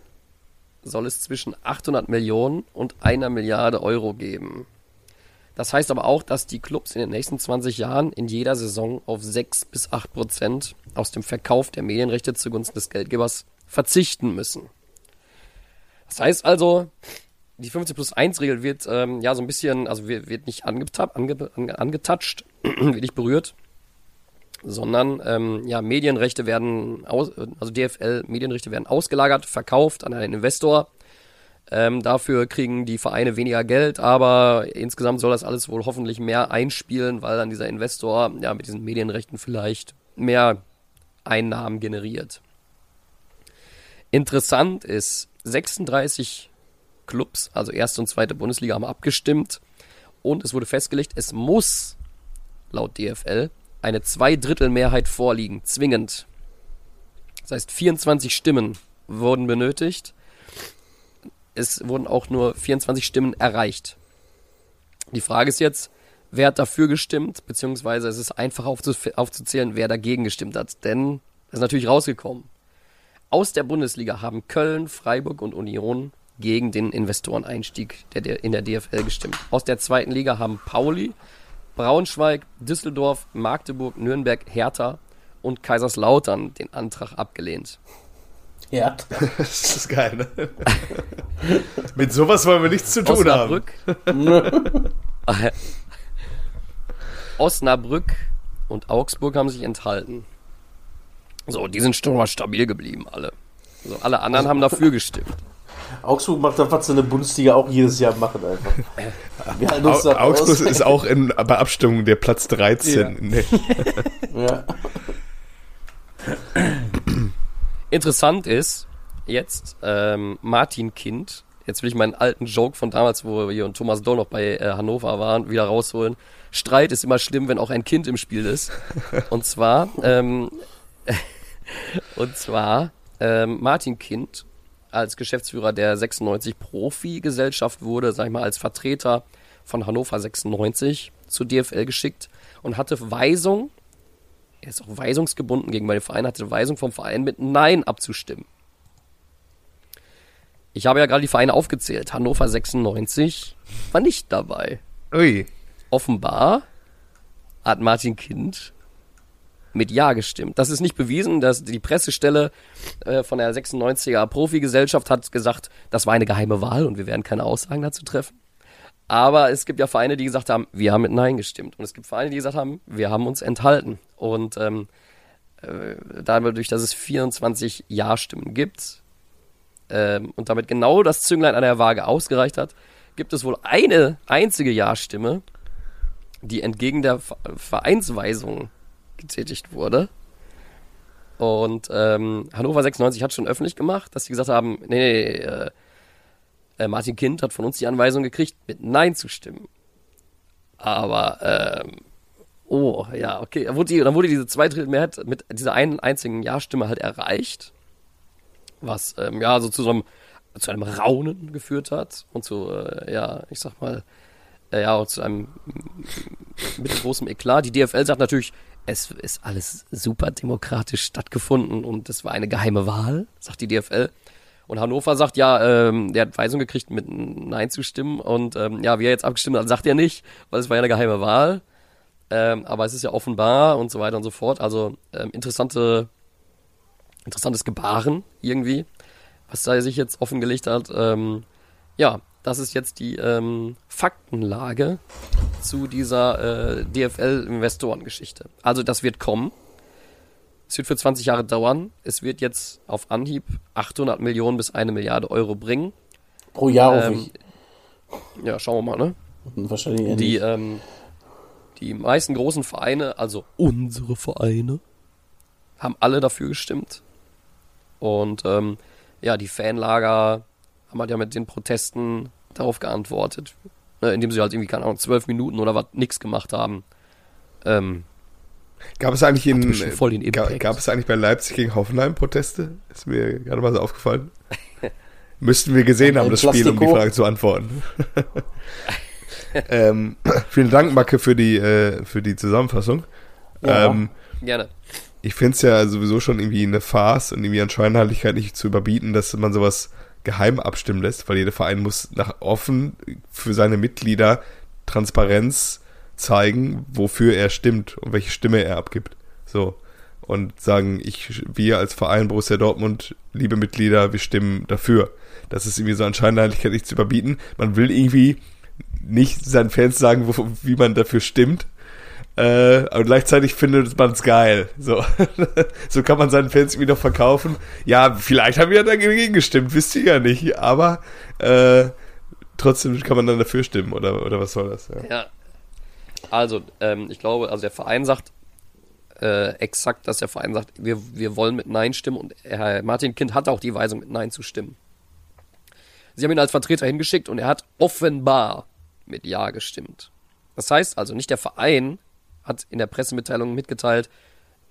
soll es zwischen 800 Millionen und einer Milliarde Euro geben. Das heißt aber auch, dass die Clubs in den nächsten 20 Jahren in jeder Saison auf 6 bis 8 Prozent aus dem Verkauf der Medienrechte zugunsten des Geldgebers verzichten müssen. Das heißt also, die 50 plus 1 Regel wird ähm, ja so ein bisschen, also wird, wird nicht angetappt, ange, ange, angetatscht, wird nicht berührt, sondern ähm, ja, Medienrechte werden, aus, also DFL Medienrechte werden ausgelagert, verkauft an einen Investor. Ähm, dafür kriegen die Vereine weniger Geld, aber insgesamt soll das alles wohl hoffentlich mehr einspielen, weil dann dieser Investor ja mit diesen Medienrechten vielleicht mehr Einnahmen generiert. Interessant ist, 36 Clubs, also erste und zweite Bundesliga, haben abgestimmt und es wurde festgelegt, es muss laut DFL eine Zweidrittelmehrheit vorliegen, zwingend. Das heißt, 24 Stimmen wurden benötigt. Es wurden auch nur 24 Stimmen erreicht. Die Frage ist jetzt, wer hat dafür gestimmt, beziehungsweise es ist einfach aufzuzählen, wer dagegen gestimmt hat. Denn das ist natürlich rausgekommen. Aus der Bundesliga haben Köln, Freiburg und Union gegen den Investoreneinstieg in der DFL gestimmt. Aus der zweiten Liga haben Pauli, Braunschweig, Düsseldorf, Magdeburg, Nürnberg, Hertha und Kaiserslautern den Antrag abgelehnt. Ja. Das ist geil, ne? Mit sowas wollen wir nichts zu tun haben. Osnabrück, Osnabrück und Augsburg haben sich enthalten. So, die sind schon mal stabil geblieben, alle. So, alle anderen haben dafür gestimmt. Augsburg macht das, was sie in der Bundesliga auch jedes Jahr machen einfach. Au Augsburg ist auch in, bei Abstimmung der Platz 13. Nee. Ja. Interessant ist jetzt ähm, Martin Kind. Jetzt will ich meinen alten Joke von damals, wo wir und Thomas Doll noch bei äh, Hannover waren, wieder rausholen. Streit ist immer schlimm, wenn auch ein Kind im Spiel ist. Und zwar, ähm, und zwar ähm, Martin Kind als Geschäftsführer der 96 Profi-Gesellschaft wurde, sag ich mal, als Vertreter von Hannover 96 zur DFL geschickt und hatte Weisung, er ist auch weisungsgebunden gegenüber dem Verein, hatte Weisung vom Verein mit Nein abzustimmen. Ich habe ja gerade die Vereine aufgezählt. Hannover 96 war nicht dabei. Ui. Offenbar hat Martin Kind mit Ja gestimmt. Das ist nicht bewiesen, dass die Pressestelle äh, von der 96er Profigesellschaft hat gesagt, das war eine geheime Wahl und wir werden keine Aussagen dazu treffen. Aber es gibt ja Vereine, die gesagt haben, wir haben mit Nein gestimmt. Und es gibt Vereine, die gesagt haben, wir haben uns enthalten. Und ähm, äh, dadurch, dass es 24 Ja-Stimmen gibt ähm, und damit genau das Zünglein an der Waage ausgereicht hat, gibt es wohl eine einzige Ja-Stimme, die entgegen der Ve- Vereinsweisung getätigt wurde. Und ähm, Hannover 96 hat schon öffentlich gemacht, dass sie gesagt haben, nee, nee, äh, äh, Martin Kind hat von uns die Anweisung gekriegt, mit Nein zu stimmen. Aber, ähm, oh, ja, okay. Dann wurde, die, dann wurde diese Zweidrittelmehrheit mit dieser einen einzigen Ja-Stimme halt erreicht. Was, ähm, ja, so zu so einem, zu einem Raunen geführt hat und zu, äh, ja, ich sag mal, äh, ja, auch zu einem mittelgroßen Eklat. Die DFL sagt natürlich, es ist alles super demokratisch stattgefunden und es war eine geheime Wahl, sagt die DFL. Und Hannover sagt, ja, ähm, der hat Weisung gekriegt, mit Nein zu stimmen. Und ähm, ja, wie er jetzt abgestimmt hat, sagt er nicht, weil es war ja eine geheime Wahl. Ähm, aber es ist ja offenbar und so weiter und so fort. Also ähm, interessante, interessantes Gebaren irgendwie, was da sich jetzt offengelegt hat. Ähm, ja, das ist jetzt die ähm, Faktenlage zu dieser äh, DFL-Investorengeschichte. Also das wird kommen. Es wird für 20 Jahre dauern. Es wird jetzt auf Anhieb 800 Millionen bis eine Milliarde Euro bringen. Pro Jahr Ähm, ich. Ja, schauen wir mal, ne? Wahrscheinlich eher Die, ähm, die meisten großen Vereine, also unsere Vereine, haben alle dafür gestimmt. Und ähm, ja, die Fanlager haben halt ja mit den Protesten darauf geantwortet. Ne, indem sie halt irgendwie, keine Ahnung, zwölf Minuten oder was nix gemacht haben. Ähm, Gab es eigentlich in, voll den Impact. gab es eigentlich bei Leipzig gegen Hoffenheim Proteste? Ist mir gerade mal so aufgefallen. Müssten wir gesehen haben, das Spiel, um die. Frage zu antworten. ähm, vielen Dank, Macke, für die, äh, für die Zusammenfassung. Ja. Ähm, gerne. ich finde es ja sowieso schon irgendwie eine Farce und irgendwie an Scheinheiligkeit nicht zu überbieten, dass man sowas geheim abstimmen lässt, weil jeder Verein muss nach offen für seine Mitglieder Transparenz zeigen, wofür er stimmt und welche Stimme er abgibt. So. Und sagen, ich, wir als Verein Borussia Dortmund, liebe Mitglieder, wir stimmen dafür. Das ist irgendwie so an Scheinheiligkeit nicht zu überbieten. Man will irgendwie nicht seinen Fans sagen, wo, wie man dafür stimmt, äh, aber gleichzeitig findet man es geil. So. so kann man seinen Fans wieder verkaufen. Ja, vielleicht haben wir ja dagegen gestimmt, wisst ihr ja nicht. Aber äh, trotzdem kann man dann dafür stimmen, oder, oder was soll das? Ja. Ja. Also, ähm, ich glaube, also der Verein sagt äh, exakt, dass der Verein sagt, wir, wir wollen mit Nein stimmen und Herr Martin Kind hat auch die Weisung, mit Nein zu stimmen. Sie haben ihn als Vertreter hingeschickt und er hat offenbar mit Ja gestimmt. Das heißt also, nicht der Verein hat in der Pressemitteilung mitgeteilt,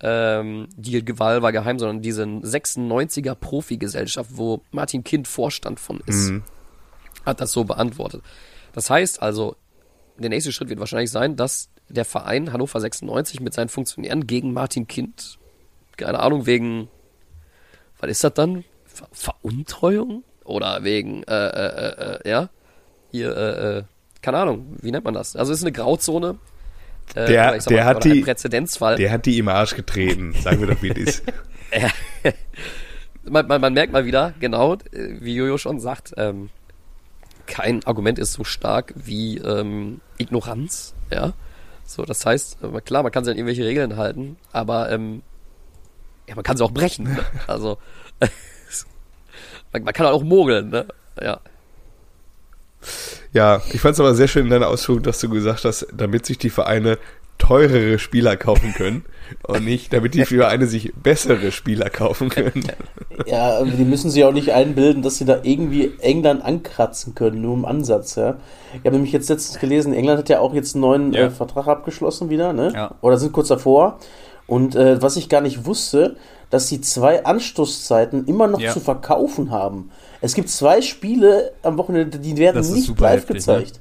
ähm, die Wahl war geheim, sondern diese 96er Profigesellschaft, wo Martin Kind Vorstand von ist, hat das so beantwortet. Das heißt also, der nächste Schritt wird wahrscheinlich sein, dass der Verein Hannover 96 mit seinen Funktionären gegen Martin Kind, keine Ahnung, wegen, was ist das dann? Ver Veruntreuung? Oder wegen, äh, äh, äh, äh, ja, hier, äh, äh, keine Ahnung, wie nennt man das? Also es ist eine Grauzone. Äh, Der- der hat die- Präzedenzfall. Der hat die im Arsch getreten, sagen wir doch, wie es ist. man, man, man merkt mal wieder, genau, wie Jojo schon sagt, ähm, kein Argument ist so stark wie ähm, Ignoranz, ja. So, das heißt, äh, klar, man kann sich an irgendwelche Regeln halten, aber ähm, ja, man kann sie auch brechen. Ne? Also man, man kann auch mogeln, ne? Ja. Ja, ich fand es aber sehr schön in deiner Ausführung, dass du gesagt hast, damit sich die Vereine teurere Spieler kaufen können und nicht, damit die Vereine sich bessere Spieler kaufen können. Ja, aber die müssen sich auch nicht einbilden, dass sie da irgendwie England ankratzen können, nur im Ansatz, ja. Ich habe nämlich jetzt letztens gelesen, England hat ja auch jetzt einen neuen Ja. äh, Vertrag abgeschlossen wieder, ne? Ja. Oder sind kurz davor. Und äh, was ich gar nicht wusste, dass sie zwei Anstoßzeiten immer noch Ja. zu verkaufen haben. Es gibt zwei Spiele am Wochenende, die werden Das nicht live heftig, gezeigt.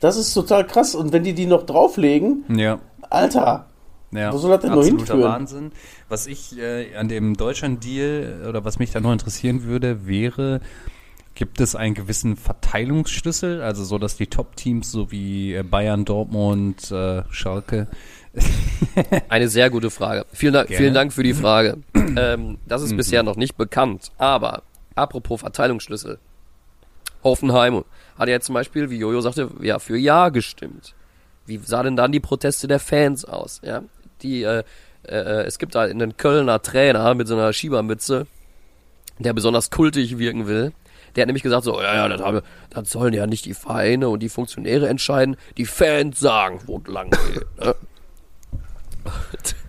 Das ist total krass. Und wenn die die noch drauflegen, Ja. Alter, Ja, Wo soll das denn noch absoluter hinführen? Wahnsinn. Was ich äh, an dem Deutschland-Deal oder was mich da noch interessieren würde, wäre, gibt es einen gewissen Verteilungsschlüssel, also so, dass die Top-Teams so wie äh, Bayern, Dortmund, äh, Schalke, Eine sehr gute Frage. Vielen Dank, Gerne. vielen Dank für die Frage. ähm, das ist bisher noch nicht bekannt. Aber apropos Verteilungsschlüssel. Hoffenheim hat ja zum Beispiel, wie Jojo sagte, ja für Ja gestimmt. Wie sah denn dann die Proteste der Fans aus? Ja, die, äh, äh, es gibt da einen Kölner Trainer mit so einer Schiebermütze, der besonders kultig wirken will. Der hat nämlich gesagt so, ja, ja, das, haben, das sollen ja nicht die Vereine und die Funktionäre entscheiden, die Fans sagen, wo lang geht. Ne?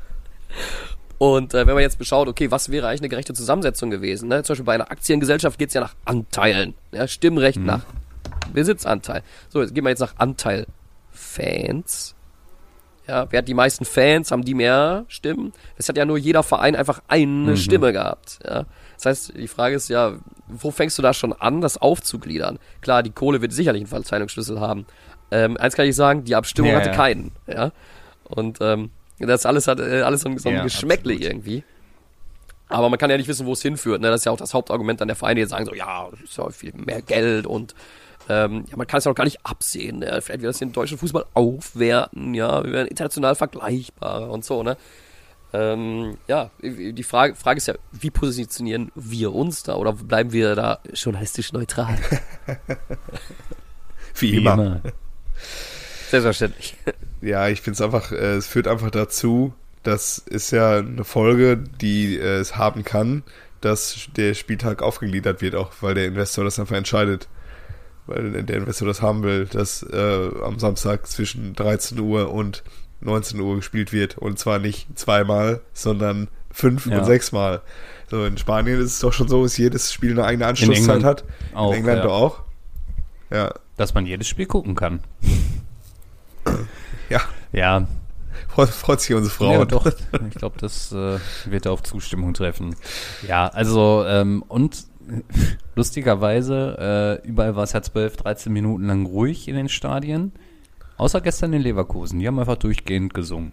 Und äh, wenn man jetzt beschaut, okay, was wäre eigentlich eine gerechte Zusammensetzung gewesen? Ne? Zum Beispiel bei einer Aktiengesellschaft geht's ja nach Anteilen. Ja? Stimmrecht Mhm. nach Besitzanteil. So, jetzt gehen wir jetzt nach Anteil Fans. Ja, wer hat die meisten Fans? Haben die mehr Stimmen? Es hat ja nur jeder Verein einfach eine Mhm. Stimme gehabt. Ja? Das heißt, die Frage ist ja, wo fängst du da schon an, das aufzugliedern? Klar, die Kohle wird sicherlich einen Verteilungsschlüssel haben. Ähm, eins kann ich sagen, die Abstimmung Ja, hatte keinen. Ja? Und ähm, das alles hat äh, alles so ein, so ein Ja, Geschmäckle absolut. irgendwie. Aber man kann ja nicht wissen, wo es hinführt. Ne? Das ist ja auch das Hauptargument an der Vereine, die jetzt sagen so, ja, das ist ja viel mehr Geld und ähm, ja, man kann es ja noch gar nicht absehen. Ne? Vielleicht wird das den deutschen Fußball aufwerten, ja, wir werden international vergleichbarer und so, ne? Ähm, ja, die Frage, Frage ist ja, wie positionieren wir uns da oder bleiben wir da journalistisch neutral? Wie immer. Selbstverständlich. Ja, ich finde es einfach, äh, es führt einfach dazu, das ist ja eine Folge, die äh, es haben kann, dass der Spieltag aufgegliedert wird, auch weil der Investor das einfach entscheidet. Weil der Investor das haben will, dass äh, am Samstag zwischen 13 Uhr und 19 Uhr gespielt wird. Und zwar nicht zweimal, sondern fünf Ja. und sechsmal. So, in Spanien ist es doch schon so, dass jedes Spiel eine eigene Anschlusszeit hat. auch, in England ja. doch auch. Ja, Dass man jedes Spiel gucken kann. ja. Ja, Freut, freut sich unsere Frau. Ja, doch. Ich glaube, das äh, wird auf Zustimmung treffen. Ja, also ähm, und lustigerweise, äh, überall war es ja 12, 13 Minuten lang ruhig in den Stadien. Außer gestern in Leverkusen. Die haben einfach durchgehend gesungen.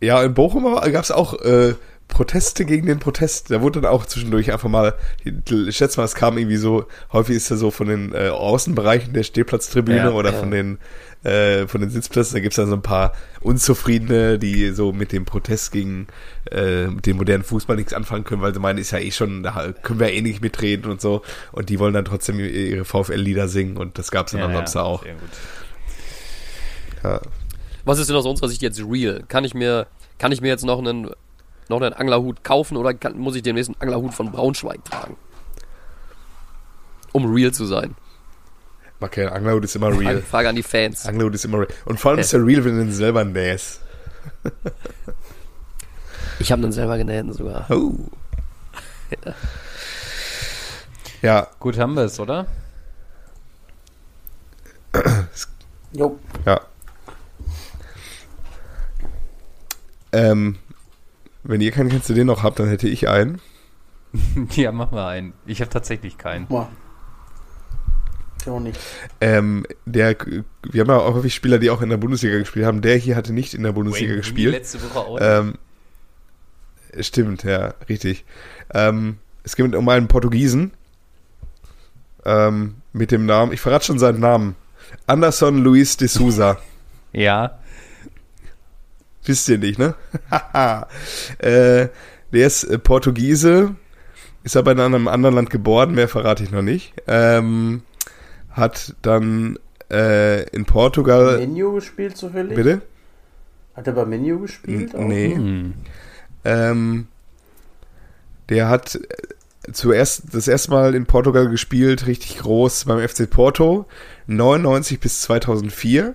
Ja, in Bochum gab es auch äh, Proteste gegen den Protest. Da wurde dann auch zwischendurch einfach mal, ich schätze mal, es kam irgendwie so, häufig ist er so von den äh, Außenbereichen der Stehplatztribüne Ja, oder ja. von den äh, von den Sitzplätzen, da gibt's dann so ein paar Unzufriedene, die so mit dem Protest gegen äh, dem modernen Fußball nichts anfangen können, weil sie meinen, ist ja eh schon, da können wir ja eh nicht mitreden und so. Und die wollen dann trotzdem ihre VfL-Lieder singen und das gab's dann am Samstag auch. Ja. Was ist denn aus unserer Sicht jetzt real? Kann ich mir, kann ich mir jetzt noch einen, noch einen Anglerhut kaufen oder kann, muss ich den nächsten Anglerhut von Braunschweig tragen? Um real zu sein. Okay, Anglerhut ist immer real. Frage, Frage an die Fans. Anglerhut ist immer real. Und vor allem ist er real, wenn du ihn selber nähst. Ich habe einen selber genäht sogar. Oh. Ja, Gut, haben wir es, oder? Jo. ja. Ähm, wenn ihr keinen Kennst du den noch habt, dann hätte ich einen. ja, machen wir einen. Ich habe tatsächlich keinen. Boah. Ich auch nicht. Ähm, der, wir haben ja auch häufig Spieler, die auch in der Bundesliga gespielt haben. Der hier hatte nicht in der Bundesliga Wayne Rooney gespielt. Letzte Woche auch. Ähm, stimmt, ja, richtig. Ähm, es geht um einen Portugiesen ähm, mit dem Namen, ich verrate schon seinen Namen, Anderson Luis de Souza. ja. Wisst ihr nicht, ne? äh, der ist äh, Portugiese, ist aber in einem anderen Land geboren, mehr verrate ich noch nicht. Ähm, hat dann äh, in Portugal. Menu gespielt zufällig? Bitte? Hat er bei Menu gespielt? auch? Nee. Hm. Ähm, der hat äh, zuerst das erste Mal in Portugal gespielt, richtig groß beim FC Porto, 99 bis 2004.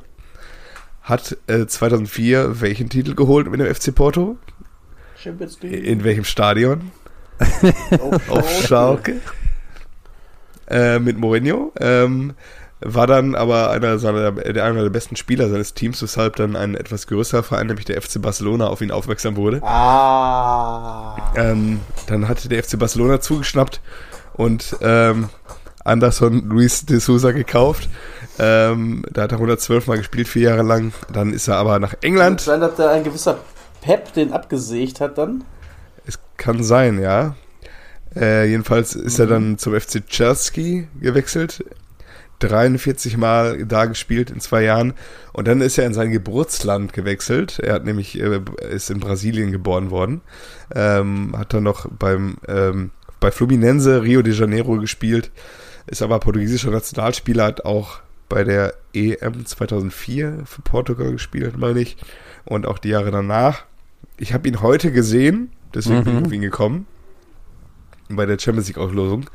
Hat äh, 2004 welchen Titel geholt mit dem FC Porto? Champions League. In welchem Stadion? Auf, Auf Schalke. Äh, mit Mourinho. Ähm, war dann aber einer, seiner, der, einer der besten Spieler seines Teams, weshalb dann ein etwas größerer Verein, nämlich der FC Barcelona, auf ihn aufmerksam wurde. Ah. Ähm, dann hatte der FC Barcelona zugeschnappt und ähm, Anderson Luis de Souza gekauft. Ähm, da hat er 112 Mal gespielt, vier Jahre lang. Dann ist er aber nach England. Scheint, dass da ein gewisser Pep den abgesägt hat dann. Es kann sein, ja. Äh, jedenfalls ist er dann zum FC Chelsea gewechselt. 43 Mal da gespielt in zwei Jahren. Und dann ist er in sein Geburtsland gewechselt. Er hat nämlich, äh, ist in Brasilien geboren worden. Ähm, hat dann noch beim, ähm, bei Fluminense Rio de Janeiro gespielt. Ist aber portugiesischer Nationalspieler, hat auch bei der EM 2004 für Portugal gespielt, meine ich. Und auch die Jahre danach. Ich habe ihn heute gesehen, deswegen bin ich Mhm. auf ihn gekommen. Bei der Champions League Auslosung.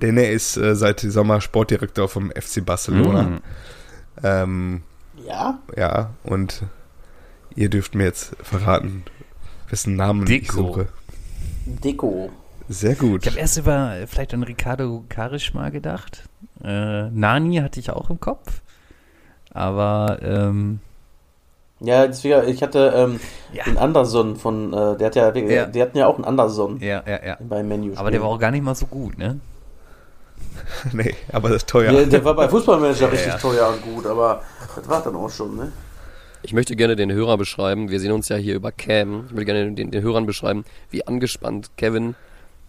Denn er ist äh, seit Sommer Sportdirektor vom FC Barcelona. Hm. Ähm, Ja. ja, und ihr dürft mir jetzt verraten, Wessen Namen ich Deko. suche. Deko. Sehr gut. Ich habe erst über vielleicht an Ricardo Karisch mal gedacht. Äh, Nani hatte ich auch im Kopf. Aber ähm, Ja, deswegen, ich hatte ähm, Ja. den Anderson von, äh, der hat ja, Ja. die hatten ja auch einen Anderson ja, ja, ja. beim Menü. Aber der war auch gar nicht mal so gut, ne? nee, aber das ist teuer. der, der war bei Fußballmanager richtig ja. teuer und gut, aber das war dann auch schon, ne? Ich möchte gerne den Hörer beschreiben, wir sehen uns ja hier über Cam, ich möchte gerne den, den Hörern beschreiben, wie angespannt Kevin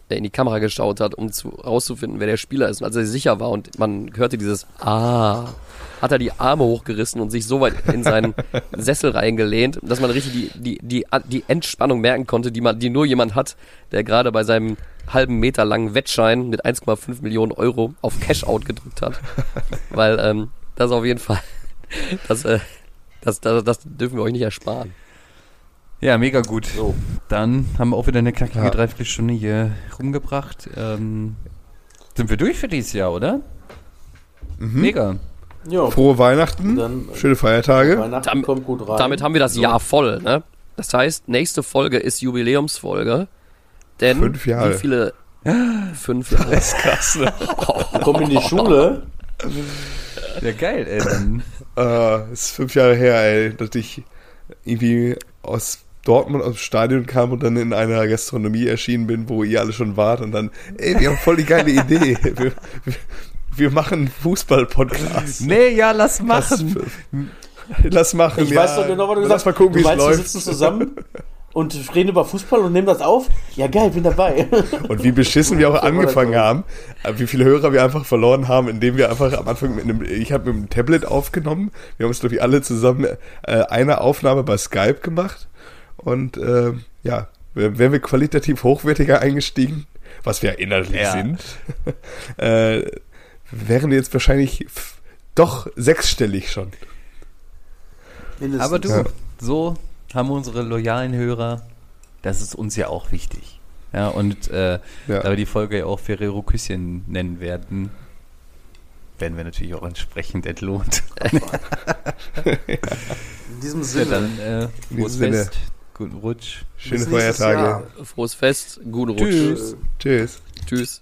in die Kamera geschaut hat, um zu, rauszufinden, wer der Spieler ist. Und als er sich sicher war und man hörte dieses Ah, hat er die Arme hochgerissen und sich so weit in seinen Sessel reingelehnt, dass man richtig die, die, die, die Entspannung merken konnte, die man, die nur jemand hat, der gerade bei seinem halben Meter langen Wettschein mit 1,5 Millionen Euro auf Cash-Out gedrückt hat. Weil ähm, das auf jeden Fall, das, äh, das, das, das dürfen wir euch nicht ersparen. Ja, mega gut. So. Dann haben wir auch wieder eine knackige Ja. Dreiviertelstunde hier rumgebracht. Ähm, sind wir durch für dieses Jahr, oder? Mega. Ja, Frohe Weihnachten, Dann, äh, schöne Feiertage. Weihnachten Damit- kommt gut rein. Damit haben wir das Jahr voll, ne? Das heißt, nächste Folge ist Jubiläumsfolge. Denn Fünf Jahre. wie viele fünf Jahre. Krass, ne? Kommen in die Schule. Ja, geil, ey. Dann, Äh, ist fünf Jahre her, ey, dass ich irgendwie aus Dortmund aus dem Stadion kam und dann in einer Gastronomie erschienen bin, wo ihr alle schon wart und dann, ey, wir haben voll die geile Idee. Wir, wir, wir machen einen Fußball-Podcast. nee, ja, lass machen. Lass machen. Ich ja. weiß doch genau, was du Lass gesagt mal gucken, wie es meinst, wir läuft. sitzen zusammen und reden über Fußball und nehmen das auf? Ja, geil, bin dabei. Und wie beschissen wir auch angefangen haben, äh, wie viele Hörer wir einfach verloren haben, indem wir einfach am Anfang mit einem, ich habe mit einem Tablet aufgenommen. Wir haben uns, glaube ich, alle zusammen äh, eine Aufnahme bei Skype gemacht. Und äh, ja, wär- wären wir qualitativ hochwertiger eingestiegen, was wir inhaltlich Ja. sind, äh, wären wir jetzt wahrscheinlich doch sechsstellig schon. Mindestens. Aber du, Ja. so haben unsere loyalen Hörer, das ist uns ja auch wichtig. Ja, und äh, Ja. da wir die Folge ja auch Ferrero Küsschen nennen werden, werden wir natürlich auch entsprechend entlohnt. In diesem Ja, Sinne. dann äh, In diesem Sinne. Fest, guten Rutsch. Schöne Feiertage. Frohes Fest, guten Rutsch. Tschüss. Tschüss. Tschüss.